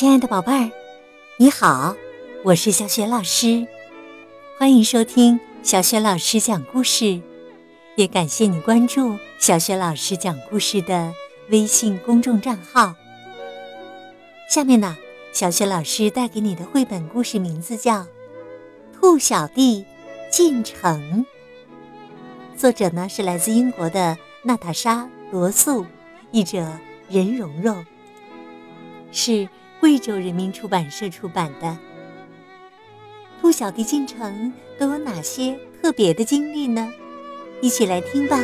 亲爱的宝贝儿，你好，我是小雪老师，欢迎收听小雪老师讲故事，也感谢你关注小雪老师讲故事的微信公众账号。下面呢，小雪老师带给你的绘本故事名字叫《兔小弟进城》，作者呢是来自英国的娜塔莎·罗素，译者任蓉蓉，是。贵州人民出版社出版的《兔小弟进城》都有哪些特别的经历呢？一起来听吧。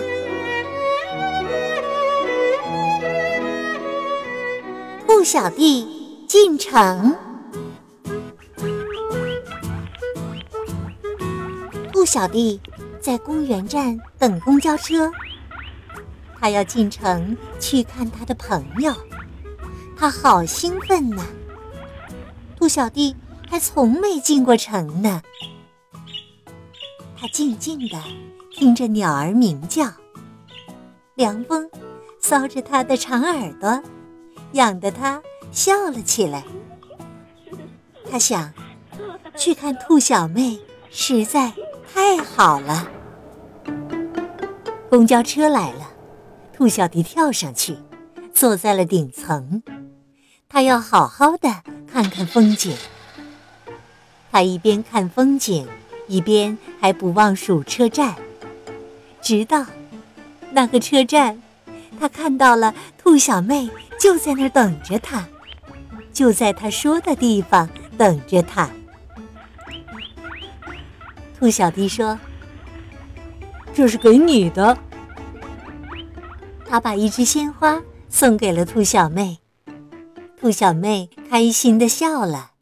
兔小弟进城。兔小弟在公园站等公交车，他要进城去看他的朋友。他好兴奋呐！兔小弟还从没进过城呢。他静静地听着鸟儿鸣叫，凉风搔着他的长耳朵，痒得他笑了起来。他想，去看兔小妹实在太好了。公交车来了，兔小弟跳上去，坐在了顶层。他要好好的看看风景。他一边看风景，一边还不忘数车站。直到那个车站，他看到了兔小妹就在那儿等着他，就在他说的地方等着他。兔小弟说：“这是给你的。”他把一枝鲜花送给了兔小妹。兔小妹开心的笑了。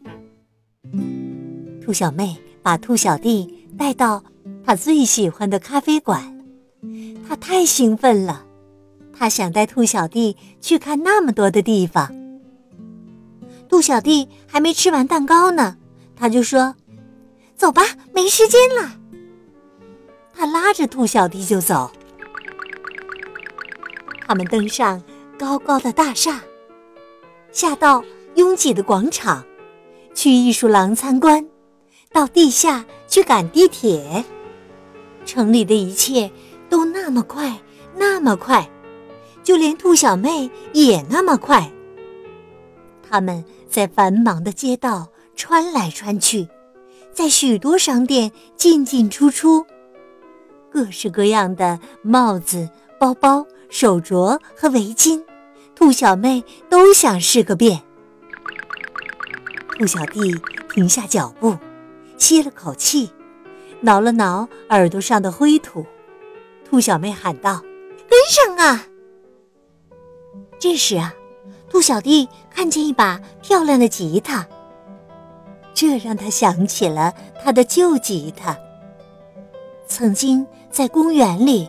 兔小妹把兔小弟带到她最喜欢的咖啡馆，她太兴奋了，她想带兔小弟去看那么多的地方。兔小弟还没吃完蛋糕呢，他就说：“走吧，没时间了。”他拉着兔小弟就走。他们登上高高的大厦。下到拥挤的广场，去艺术廊参观，到地下去赶地铁。城里的一切都那么快，那么快，就连兔小妹也那么快。他们在繁忙的街道穿来穿去，在许多商店进进出出，各式各样的帽子、包包、手镯和围巾。兔小妹都想试个遍。兔小弟停下脚步，吸了口气，挠了挠耳朵上的灰土。兔小妹喊道：“跟上啊！”这时啊，兔小弟看见一把漂亮的吉他，这让他想起了他的旧吉他。曾经在公园里，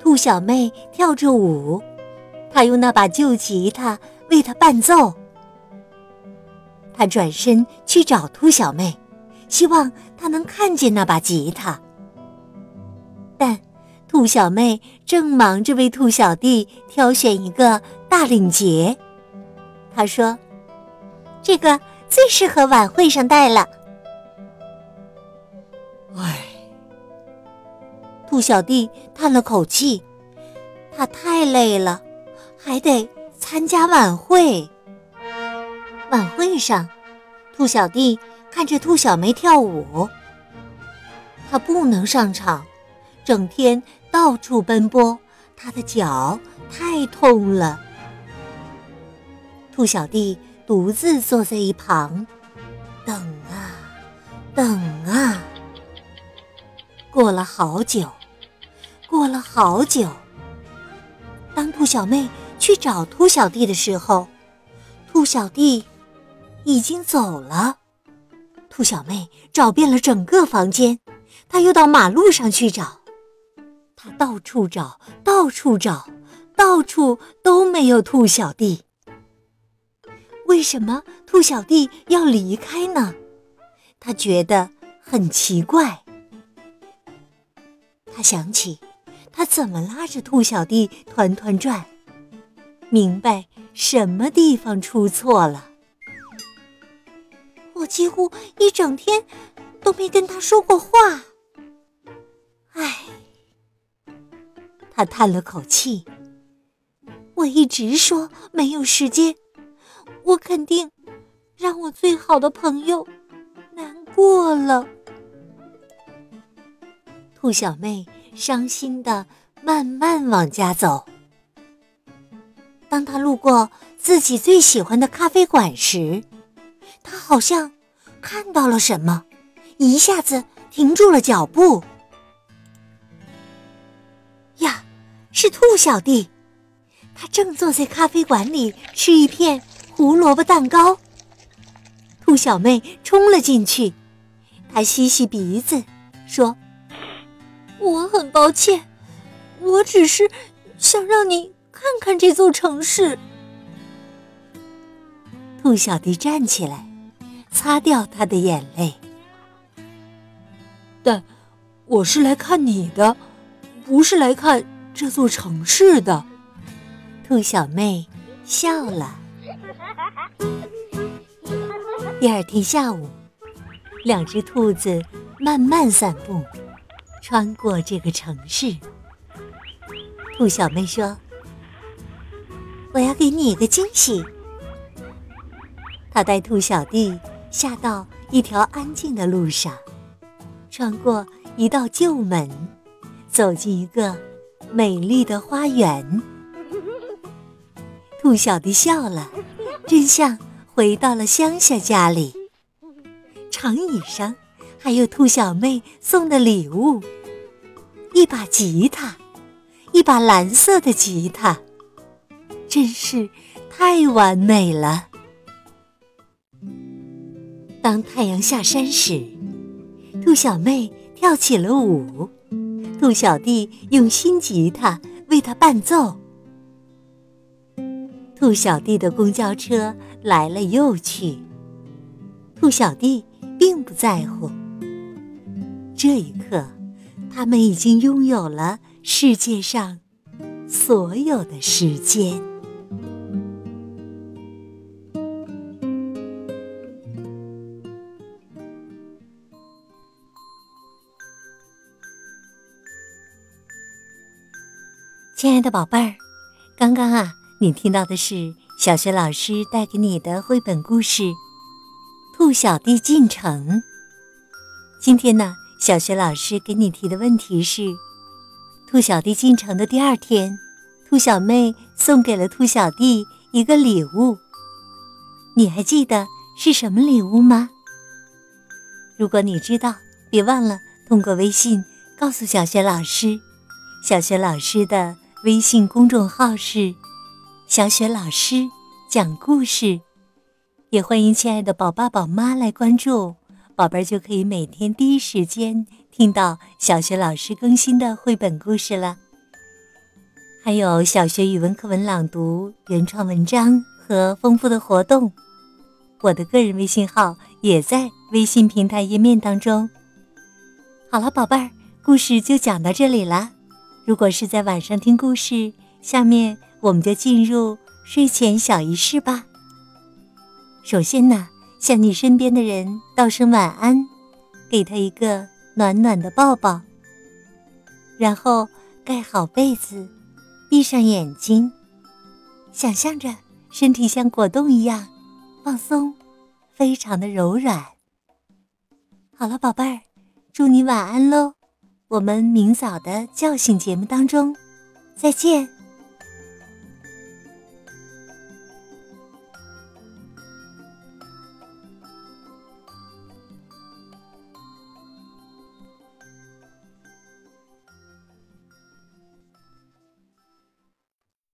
兔小妹跳着舞。他用那把旧吉他为他伴奏。他转身去找兔小妹，希望她能看见那把吉他。但兔小妹正忙着为兔小弟挑选一个大领结。她说：“这个最适合晚会上戴了。”唉，兔小弟叹了口气，他太累了。还得参加晚会。晚会上，兔小弟看着兔小妹跳舞。他不能上场，整天到处奔波，他的脚太痛了。兔小弟独自坐在一旁，等啊，等啊。过了好久，过了好久。当兔小妹。去找兔小弟的时候，兔小弟已经走了。兔小妹找遍了整个房间，她又到马路上去找，她到处找，到处找，到处都没有兔小弟。为什么兔小弟要离开呢？他觉得很奇怪。他想起，他怎么拉着兔小弟团团转。明白什么地方出错了。我几乎一整天都没跟他说过话。唉，他叹了口气。我一直说没有时间，我肯定让我最好的朋友难过了。兔小妹伤心的慢慢往家走。当他路过自己最喜欢的咖啡馆时，他好像看到了什么，一下子停住了脚步。呀，是兔小弟，他正坐在咖啡馆里吃一片胡萝卜蛋糕。兔小妹冲了进去，她吸吸鼻子，说。我很抱歉，我只是想让你看看这座城市。兔小弟站起来，擦掉他的眼泪。但我是来看你的，不是来看这座城市的。兔小妹笑了。第二天下午，两只兔子慢慢散步。穿过这个城市，兔小妹说：“我要给你一个惊喜。”他带兔小弟下到一条安静的路上，穿过一道旧门，走进一个美丽的花园。兔小弟笑了，真像回到了乡下家里。长椅上。还有兔小妹送的礼物，一把吉他，一把蓝色的吉他，真是太完美了。当太阳下山时，兔小妹跳起了舞，兔小弟用新吉他为她伴奏。兔小弟的公交车来了又去，兔小弟并不在乎。这一刻，他们已经拥有了世界上所有的时间。亲爱的宝贝儿，刚刚啊，你听到的是小学老师带给你的绘本故事《兔小弟进城》。今天呢？小学老师给你提的问题是：兔小弟进城的第二天，兔小妹送给了兔小弟一个礼物。你还记得是什么礼物吗？如果你知道，别忘了通过微信告诉小学老师。小学老师的微信公众号是“小雪老师讲故事”，也欢迎亲爱的宝爸宝妈来关注。宝贝儿就可以每天第一时间听到小学老师更新的绘本故事了，还有小学语文课文朗读、原创文章和丰富的活动。我的个人微信号也在微信平台页面当中。好了，宝贝儿，故事就讲到这里了。如果是在晚上听故事，下面我们就进入睡前小仪式吧。首先呢。向你身边的人道声晚安，给他一个暖暖的抱抱。然后盖好被子，闭上眼睛，想象着身体像果冻一样放松，非常的柔软。好了，宝贝儿，祝你晚安喽！我们明早的叫醒节目当中再见。